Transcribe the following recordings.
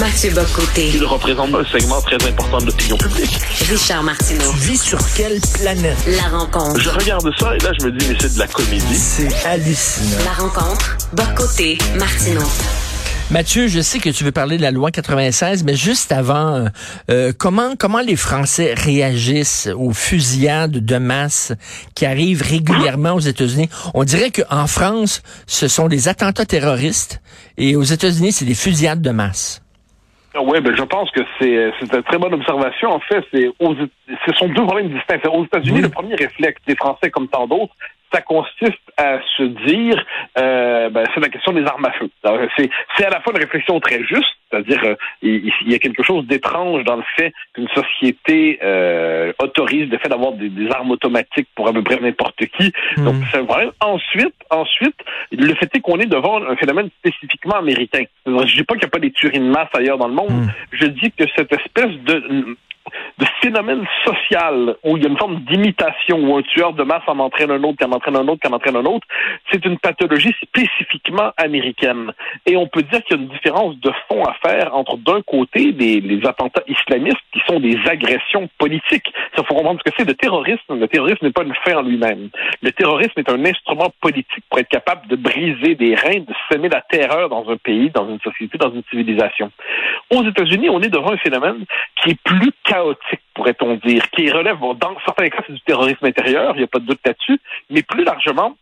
Mathieu Bocoté. Il représente un segment très important de l'opinion publique. Richard Martineau. Tu vis sur quelle planète? La rencontre. Je regarde ça et là, je me dis, mais c'est de la comédie. C'est hallucinant. La rencontre. Bocoté. Martineau. Mathieu, je sais que tu veux parler de la loi 96, mais juste avant, euh, comment comment les Français réagissent aux fusillades de masse qui arrivent régulièrement aux États-Unis? On dirait qu'en France, ce sont des attentats terroristes et aux États-Unis, c'est des fusillades de masse. Oui, ben je pense que c'est c'est une très bonne observation. En fait, c'est aux, ce sont deux problèmes distincts. Aux États-Unis, le premier réflexe des Français, comme tant d'autres, ça consiste à se dire, euh, ben, c'est la question des armes à feu. C'est, c'est à la fois une réflexion très juste, c'est-à-dire euh, il, y a quelque chose d'étrange dans le fait qu'une société euh, autorise le fait d'avoir des, armes automatiques pour à peu près n'importe qui. Hmm. Donc c'est un problème. Ensuite, ensuite, le fait est qu'on est devant un phénomène spécifiquement américain. Je dis pas qu'il n'y a pas des tueries de masse ailleurs dans le monde. Hmm. Je dis que cette espèce de de phénomène social où il y a une forme d'imitation, où un tueur de masse en entraîne un autre, qui en entraîne un autre, qui en entraîne un autre, c'est une pathologie spécifiquement américaine. Et on peut dire qu'il y a une différence de fond à faire entre d'un côté les, attentats islamistes qui sont des agressions politiques. Il faut comprendre ce que c'est le terrorisme. Le terrorisme n'est pas une fin en lui-même. Le terrorisme est un instrument politique pour être capable de briser des reins, de semer la terreur dans un pays, dans une société, dans une civilisation. Aux États-Unis, on est devant un phénomène qui est plus chaotique, pourrait-on dire, qui relève, dans certains cas, c'est du terrorisme intérieur, il n'y a pas de doute là-dessus, mais plus largement,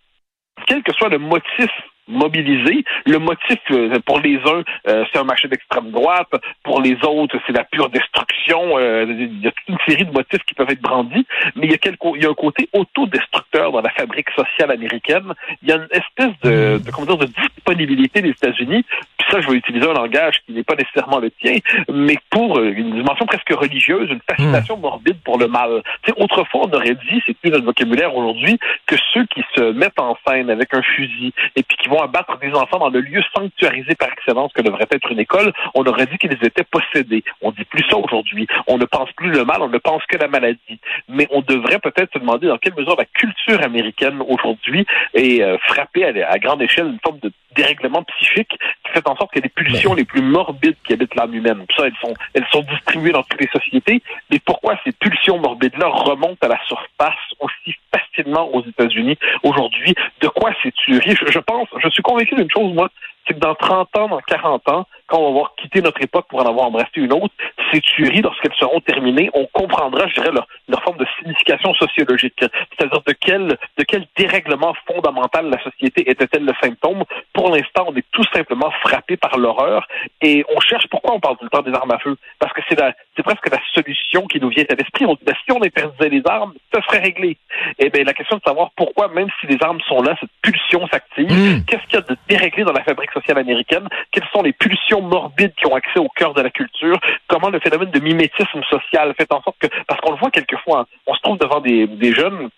quel que soit le motif mobilisé. Le motif euh, pour les uns, euh, c'est un marché d'extrême droite, pour les autres, c'est la pure destruction. Euh, il y a toute une série de motifs qui peuvent être brandis, mais il y a, quelque, il y a un côté autodestructeur dans la fabrique sociale américaine. Il y a une espèce de, de comment dire, de disponibilité des États-Unis. Puis ça, je vais utiliser un langage qui n'est pas nécessairement le tien, mais pour une dimension presque religieuse, une fascination hmm. morbide pour le mal. Tu sais, autrefois, on aurait dit, c'est plus notre vocabulaire aujourd'hui, que ceux qui se mettent en scène avec un fusil et puis qui vont abattre des enfants dans le lieu sanctuarisé par excellence que devrait être une école, on aurait dit qu'ils étaient possédés. On dit plus ça aujourd'hui. On ne pense plus le mal, on ne pense que la maladie. Mais on devrait peut-être se demander dans quelle mesure la culture américaine aujourd'hui est euh, frappée à, grande échelle une forme de dérèglement psychique qui fait en sorte que les pulsions les plus morbides qui habitent l'âme humaine, ça, elles sont, elles sont distribuées dans toutes les sociétés. Mais pourquoi ces pulsions morbides-là remontent à la surface aussi facilement aux États-Unis aujourd'hui? De quoi c'est tuerie? Je, je pense, je suis convaincu d'une chose, moi, c'est que dans 30 ans, dans 40 ans, quand on va avoir quitté notre époque pour en avoir embrassé une autre, ces tueries, lorsqu'elles seront terminées, on comprendra, je dirais, leur, forme de signification sociologique. C'est-à-dire de quel, de quel dérèglement fondamental la société était-elle le symptôme. Pour l'instant, on est tout simplement frappé par l'horreur et on cherche pourquoi on parle tout le temps des armes à feu. Parce que c'est la, c'est presque la solution qui nous vient à l'esprit. On dit, ben, si on interdisait les armes, ça serait réglé. Eh bien, la question de savoir pourquoi, même si les armes sont là, cette pulsion s'active, mmh. qu'est-ce qu'il y a de déréglé dans la fabrique sociale américaine? Quelles sont les pulsions morbides qui ont accès au cœur de la culture? Comment le phénomène de mimétisme social fait en sorte que, parce qu'on le voit quelquefois, on se trouve devant des, des jeunes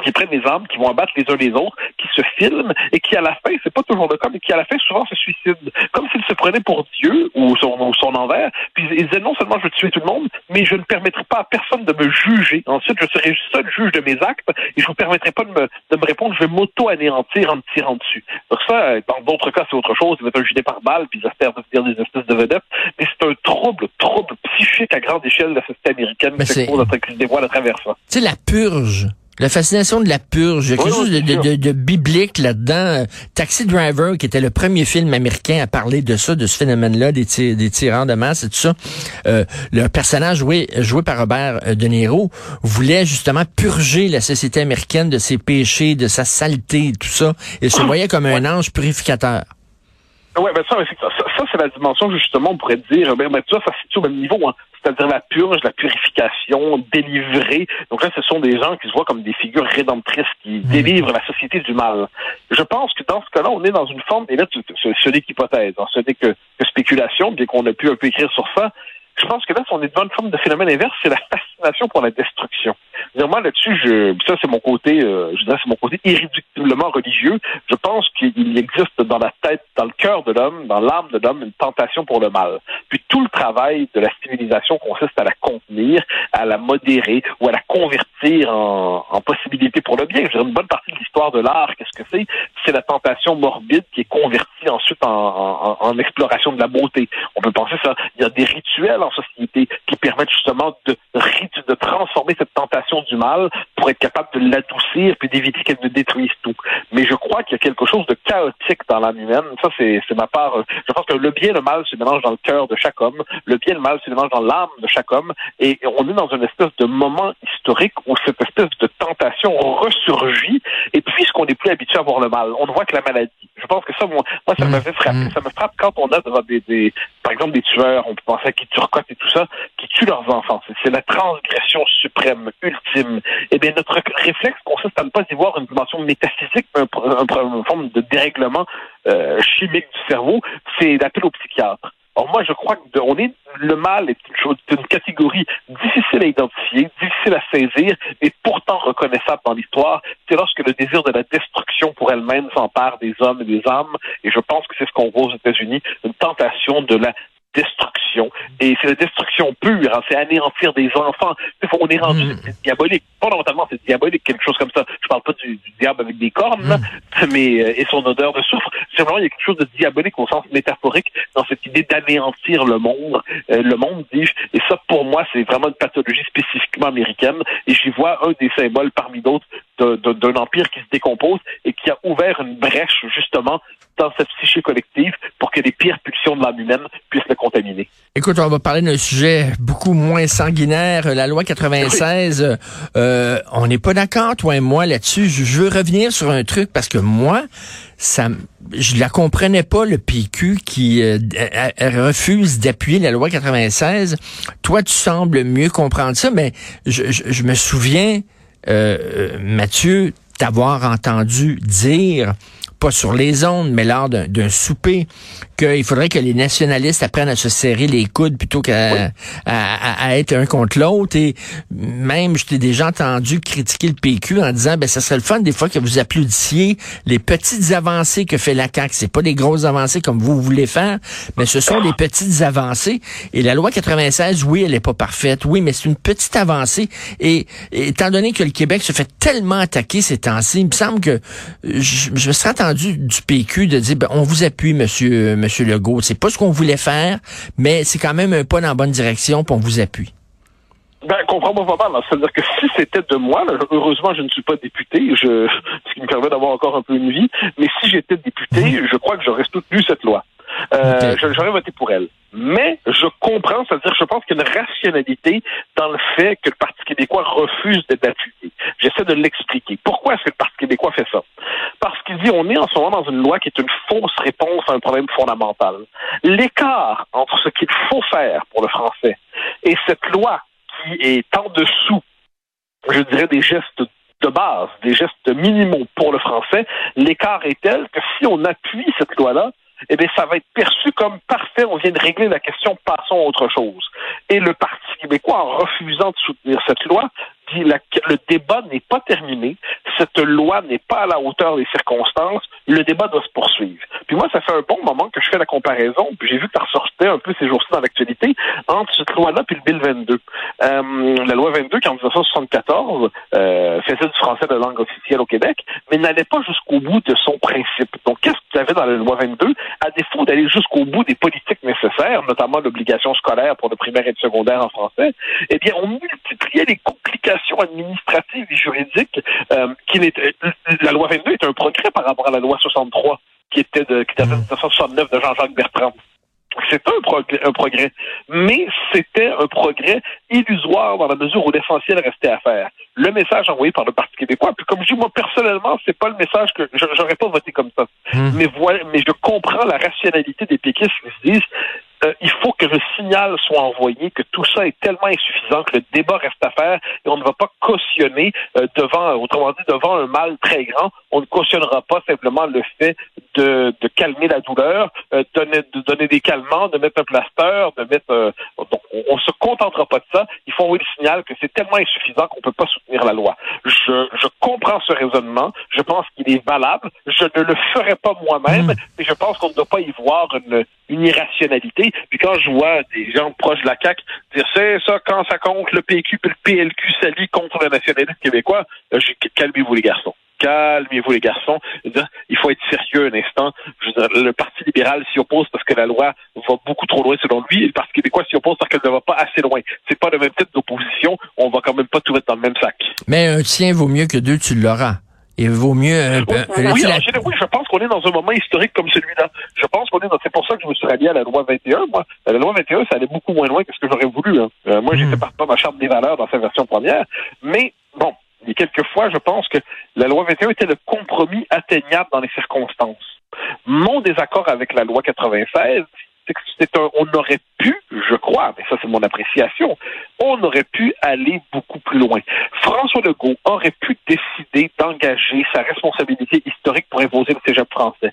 qui prennent des armes, qui vont abattre les uns les autres, qui se filment et qui à la fin, c'est pas toujours le cas, mais qui à la fin souvent se suicident, comme s'ils se prenaient pour Dieu ou son, son envers. Puis ils disaient non seulement je veux tuer tout le monde, mais je ne permettrai pas à personne de me juger. Ensuite, je serai seul juge de mes actes et je vous permettrai pas de me, de me répondre. Je vais m'auto-anéantir en me tirant dessus. Donc ça, dans d'autres cas, c'est autre chose. Ils vont être un par balle puis ils espèrent devenir des espèces de vedettes. Mais c'est un trouble, trouble psychique à grande échelle de la société américaine qui se à des voies à travers ça. C'est la purge la fascination de la purge. Il y a quelque chose de, biblique là-dedans. Taxi Driver, qui était le premier film américain à parler de ça, de ce phénomène-là, des, des tirants de masse et tout ça. Euh, le personnage joué, joué par Robert euh, De Niro voulait justement purger la société américaine de ses péchés, de sa saleté et tout ça. Il se voyait comme un ange purificateur. Oui, ben ça, ça, c'est la dimension justement, on pourrait dire, ben, ben, ça, ça se situe au même niveau. Hein c'est-à-dire la purge, la purification, délivrer. Donc là, ce sont des gens qui se voient comme des figures rédemptrices qui hmm. délivrent la société du mal. Je pense que dans ce cas-là, on est dans une forme, et là, ce, n'est qu'hypothèse, hein, ce n'est que, spéculation, bien qu'on ait pu un peu écrire sur ça. Je pense que là, on est devant une forme de phénomène inverse, c'est la fascination pour la destruction. Moi, là-dessus, je, ça, c'est mon côté, euh, je dirais, c'est mon côté irréductiblement religieux. Je pense qu'il existe dans la tête, dans le cœur de l'homme, dans l'âme de l'homme, une tentation pour le mal. Puis tout le travail de la civilisation consiste à la contenir, à la modérer ou à la convertir en, en possibilité pour le bien. Je dirais, une bonne partie de l'histoire de l'art, qu'est-ce que c'est? C'est la tentation morbide qui est convertie ensuite en, exploration de la beauté. On peut penser ça. Il y a des rituels en société qui permettent justement de, de transformer cette tentation du mal pour être capable de l'adoucir puis d'éviter qu'elle ne détruise tout. Mais je crois qu'il y a quelque chose de chaotique dans l'âme humaine. Ça, c'est ma part. Je pense que le bien et le mal se mélangent dans le cœur de chaque homme. Le bien et le mal se mélangent dans l'âme de chaque homme. Et on est dans une espèce de moment historique où cette espèce de tentation ressurgit. Et puisqu'on n'est plus habitué à voir le mal, on ne voit que la maladie. Je pense que ça, moi, moi ça me fait frapper. Ça me frappe quand on a des, des, par exemple, des tueurs, on peut penser à qui turcotent et tout ça, qui tuent leurs enfants. C'est la transgression suprême, ultime. Eh bien, notre réflexe consiste à ne pas y voir une dimension métaphysique, un, une forme de dérèglement euh, chimique du cerveau. C'est l'appel au psychiatre. Alors moi, je crois que on est le mal est une catégorie difficile à identifier, difficile à saisir, et pourtant reconnaissable dans l'histoire. C'est lorsque le désir de la destruction pour elle-même s'empare des hommes et des âmes. Et je pense que c'est ce qu'on voit aux États-Unis, une tentation de la destruction. Et c'est la destruction pure, hein, c'est anéantir des enfants. On est rendu, mm. c'est diabolique. Fondamentalement, c'est diabolique, quelque chose comme ça. Je parle pas du, diable avec des cornes, mm. mais euh, et son odeur de soufre. Simplement, il y a quelque chose de diabolique au sens métaphorique dans cette idée d'anéantir le monde, euh, le monde, dis-je. Et ça, pour moi, c'est vraiment une pathologie spécifiquement américaine. Et j'y vois un des symboles parmi d'autres d'un empire qui se décompose et qui a ouvert une brèche, justement, dans cette psyché collective pour que les pires pulsions de l'âme humaine puissent le contaminer. Écoute, on va parler d'un sujet beaucoup moins sanguinaire. La loi 96, euh, on n'est pas d'accord, toi et moi, là-dessus. Je veux revenir sur un truc parce que moi, ça, je la comprenais pas, le PQ qui euh, refuse d'appuyer la loi 96. Toi, tu sembles mieux comprendre ça, mais je, je, me souviens, euh, euh Mathieu, t'avoir entendu dire pas sur les ondes, mais lors d'un souper, qu'il faudrait que les nationalistes apprennent à se serrer les coudes plutôt qu'à à, être un contre l'autre. Et même, je t'ai déjà entendu critiquer le PQ en disant, ben, ça serait le fun des fois que vous applaudissiez les petites avancées que fait la CAQ. C'est pas des grosses avancées comme vous voulez faire, mais ce sont des petites avancées. Et la loi 96, oui, elle est pas parfaite. Oui, mais c'est une petite avancée. Et, étant donné que le Québec se fait tellement attaquer ces temps-ci, il me semble que je, je me serais entendu du PQ de dire, ben, on vous appuie, monsieur, monsieur. Legault. C'est pas ce qu'on voulait faire, mais c'est quand même un pas dans la bonne direction, pour on vous appuie. Ben, comprends-moi pas mal. C'est-à-dire que si c'était de moi, heureusement, je ne suis pas député, je, ce qui me permet d'avoir encore un peu une vie, mais si j'étais député, mhm. je crois que j'aurais soutenu cette loi. Euh, J'aurais voté pour elle. Mais je comprends, c'est-à-dire je pense qu'il y a une rationalité dans le fait que le Parti québécois refuse d'être appuyé. J'essaie de l'expliquer. Pourquoi est-ce que le Parti québécois fait ça? Parce qu'il dit on est en ce moment dans une loi qui est une fausse réponse à un problème fondamental. L'écart entre ce qu'il faut faire pour le français et cette loi qui est en dessous, je dirais, des gestes de base, des gestes minimaux pour le français, l'écart est tel que si on appuie cette loi-là, eh bien, ça va être perçu comme parfait, on vient de régler la question, passons à autre chose. Et le Parti québécois, en refusant de soutenir cette loi, dit que le débat n'est pas terminé, cette loi n'est pas à la hauteur des circonstances, le débat doit se poursuivre. Puis moi, ça fait un bon moment que je fais la comparaison, puis j'ai vu que ça ressortait un peu ces jours-ci dans l'actualité, entre cette loi-là puis le Bill 22. Euh, la loi 22, qui en 1974 euh, faisait du français de langue officielle au Québec, mais n'allait pas jusqu'au bout de son principe. Donc, qu'est-ce qu'il y avait dans la loi 22? À défaut d'aller jusqu'au bout des politiques nécessaires, notamment l'obligation scolaire pour le primaire et le secondaire en français, eh bien, on multipliait les complications administratives et juridiques euh, qui n'étaient... La loi 22 est un progrès par rapport à la loi 63 qui était de, qui était 1969 mm. de Jean-Jacques Bertrand. C'était un, progrès, un progrès, mais c'était un progrès illusoire dans la mesure où l'essentiel restait à faire. Le message envoyé par le Parti québécois, puis comme je dis, moi personnellement, c'est pas le message que j'aurais pas voté comme ça. Mm. Mais voilà, mais je comprends la rationalité des péquistes qui se disent euh, il faut que le signal soit envoyé que tout ça est tellement insuffisant que le débat reste à faire et on ne va pas cautionner euh, devant, autrement dit, devant un mal très grand, on ne cautionnera pas simplement le fait de, de calmer la douleur, euh, donner, de donner des calmants, de mettre un plaster, de mettre on, se contentera pas de ça. Il faut envoyer le signal que c'est tellement insuffisant qu'on peut pas soutenir la loi. Je, je comprends ce raisonnement. Je pense qu'il est valable. Je ne le ferai pas moi-même, mm. mais je pense qu'on ne doit pas y voir une, une irrationalité. Puis quand je vois des gens proches de la CAQ dire c'est ça, quand ça compte, le PQ puis le PLQ s'allie contre le nationalisme québécois, euh, calmez-vous les garçons calmez-vous les garçons. Il faut être sérieux un instant. le Parti libéral s'y oppose parce que la loi va beaucoup trop loin selon lui, et le Parti québécois s'y oppose parce qu'elle ne va pas assez loin. C'est pas le même type d'opposition. On va quand même pas tout mettre dans le même sac. Mais un tien vaut mieux que deux, tu l'auras. Il vaut mieux. Euh, oui, oui, je pense qu'on est dans un moment historique comme celui-là. Je pense qu'on est dans. C'est pour ça que je me suis rallié à la loi 21. Moi, la loi 21, ça allait beaucoup moins loin que ce que j'aurais voulu. Hein. Euh, moi, j'étais hmm. pas ma charte des valeurs dans sa version première. Mais bon, il y a quelques fois, je pense que la loi 21 était le compromis atteignable dans les circonstances. Mon désaccord avec la loi 96, c'est que c'est un, on aurait pu, je crois, mais ça c'est mon appréciation, on aurait pu aller beaucoup plus loin. François Legault aurait pu décider d'engager sa responsabilité historique pour imposer le cégep français.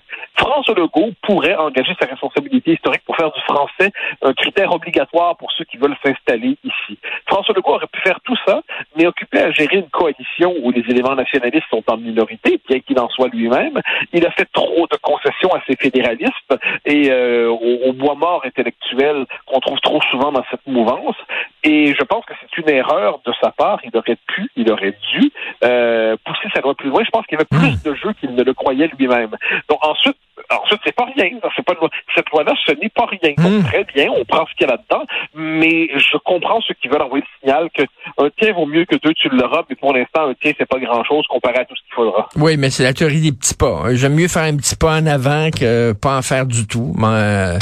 François Legault pourrait engager sa responsabilité historique pour faire du français un critère obligatoire pour ceux qui veulent s'installer ici. François Legault aurait pu faire tout ça, mais occupé à gérer une coalition où les éléments nationalistes sont en minorité, bien qu'il en soit lui-même. Il a fait trop de concessions à ses fédéralistes et euh, au, au bois mort intellectuel qu'on trouve trop souvent dans cette mouvance. Et je pense que c'est une erreur de sa part. Il aurait pu, il aurait dû euh, pousser sa loi plus loin. Je pense qu'il y avait plus hmm. de jeux qu'il ne le croyait lui-même. Donc ensuite, ensuite c'est pas rien. C'est pas cette loi-là, ce n'est pas rien. Donc, hmm. très bien, on prend ce qu'il y a là-dedans, mais je comprends ceux qui veulent envoyer le signal que un tien vaut mieux que deux, tu l'auras, mais pour l'instant, un tien, c'est pas grand-chose comparé à tout ce qu'il faudra. Oui, mais c'est la théorie des petits pas. J'aime mieux faire un petit pas en avant que pas en faire du tout. Mais, euh,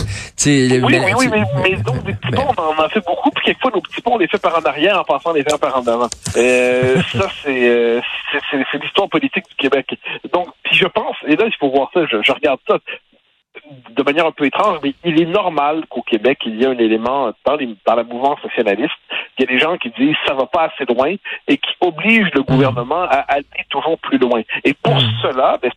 oui, oui, oui, mais, mais donc, des petits pas, on en, fait beaucoup, puis quelquefois, nos petits pas, on les fait par en arrière en passant les faire par en avant. Euh, ça, euh, c'est, c'est, l'histoire politique du Québec. Donc, je pense, et là, il faut voir ça, je regarde ça, de manière un peu étrange, mais il est normal qu'au Québec, il y ait un élément dans, dans la mouvance nationaliste. Il y a des gens qui disent ça va pas assez loin et qui obligent le gouvernement à aller toujours plus loin. Et pour mm. cela, ben,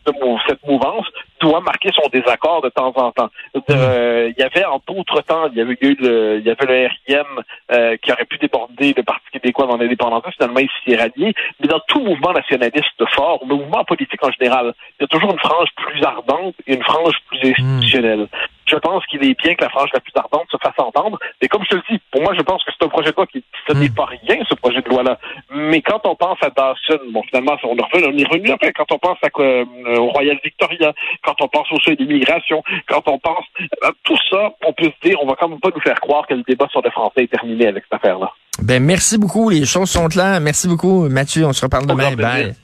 cette mouvance doit marquer son désaccord de temps en temps. Euh, il y avait en d'autres temps, il y avait eu le, il y avait le RIM euh, qui aurait pu déborder le Parti québécois dans l'indépendance. Finalement, il s'y est rallié. Mais dans tout mouvement nationaliste fort, mouvement politique en général, il y a toujours une frange plus ardente et une frange plus institutionnelle. Je pense qu'il est bien que la frange la plus ardente se fasse entendre. Et comme je te le dis, pour moi, je pense que c'est un projet de loi qui, ce n'est pas rien, ce projet de loi-là. Mais quand on pense à Dawson, bon, finalement, on, on est revenu après, quand on pense à, euh, au Royal Victoria, quand on pense au seuil d'immigration, quand on pense à tout ça, on peut se dire, on va quand même pas nous faire croire que le débat sur le français est terminé avec cette affaire-là. Ben, merci beaucoup. Les choses sont là. Merci beaucoup, Mathieu. On se reparle demain. Bye.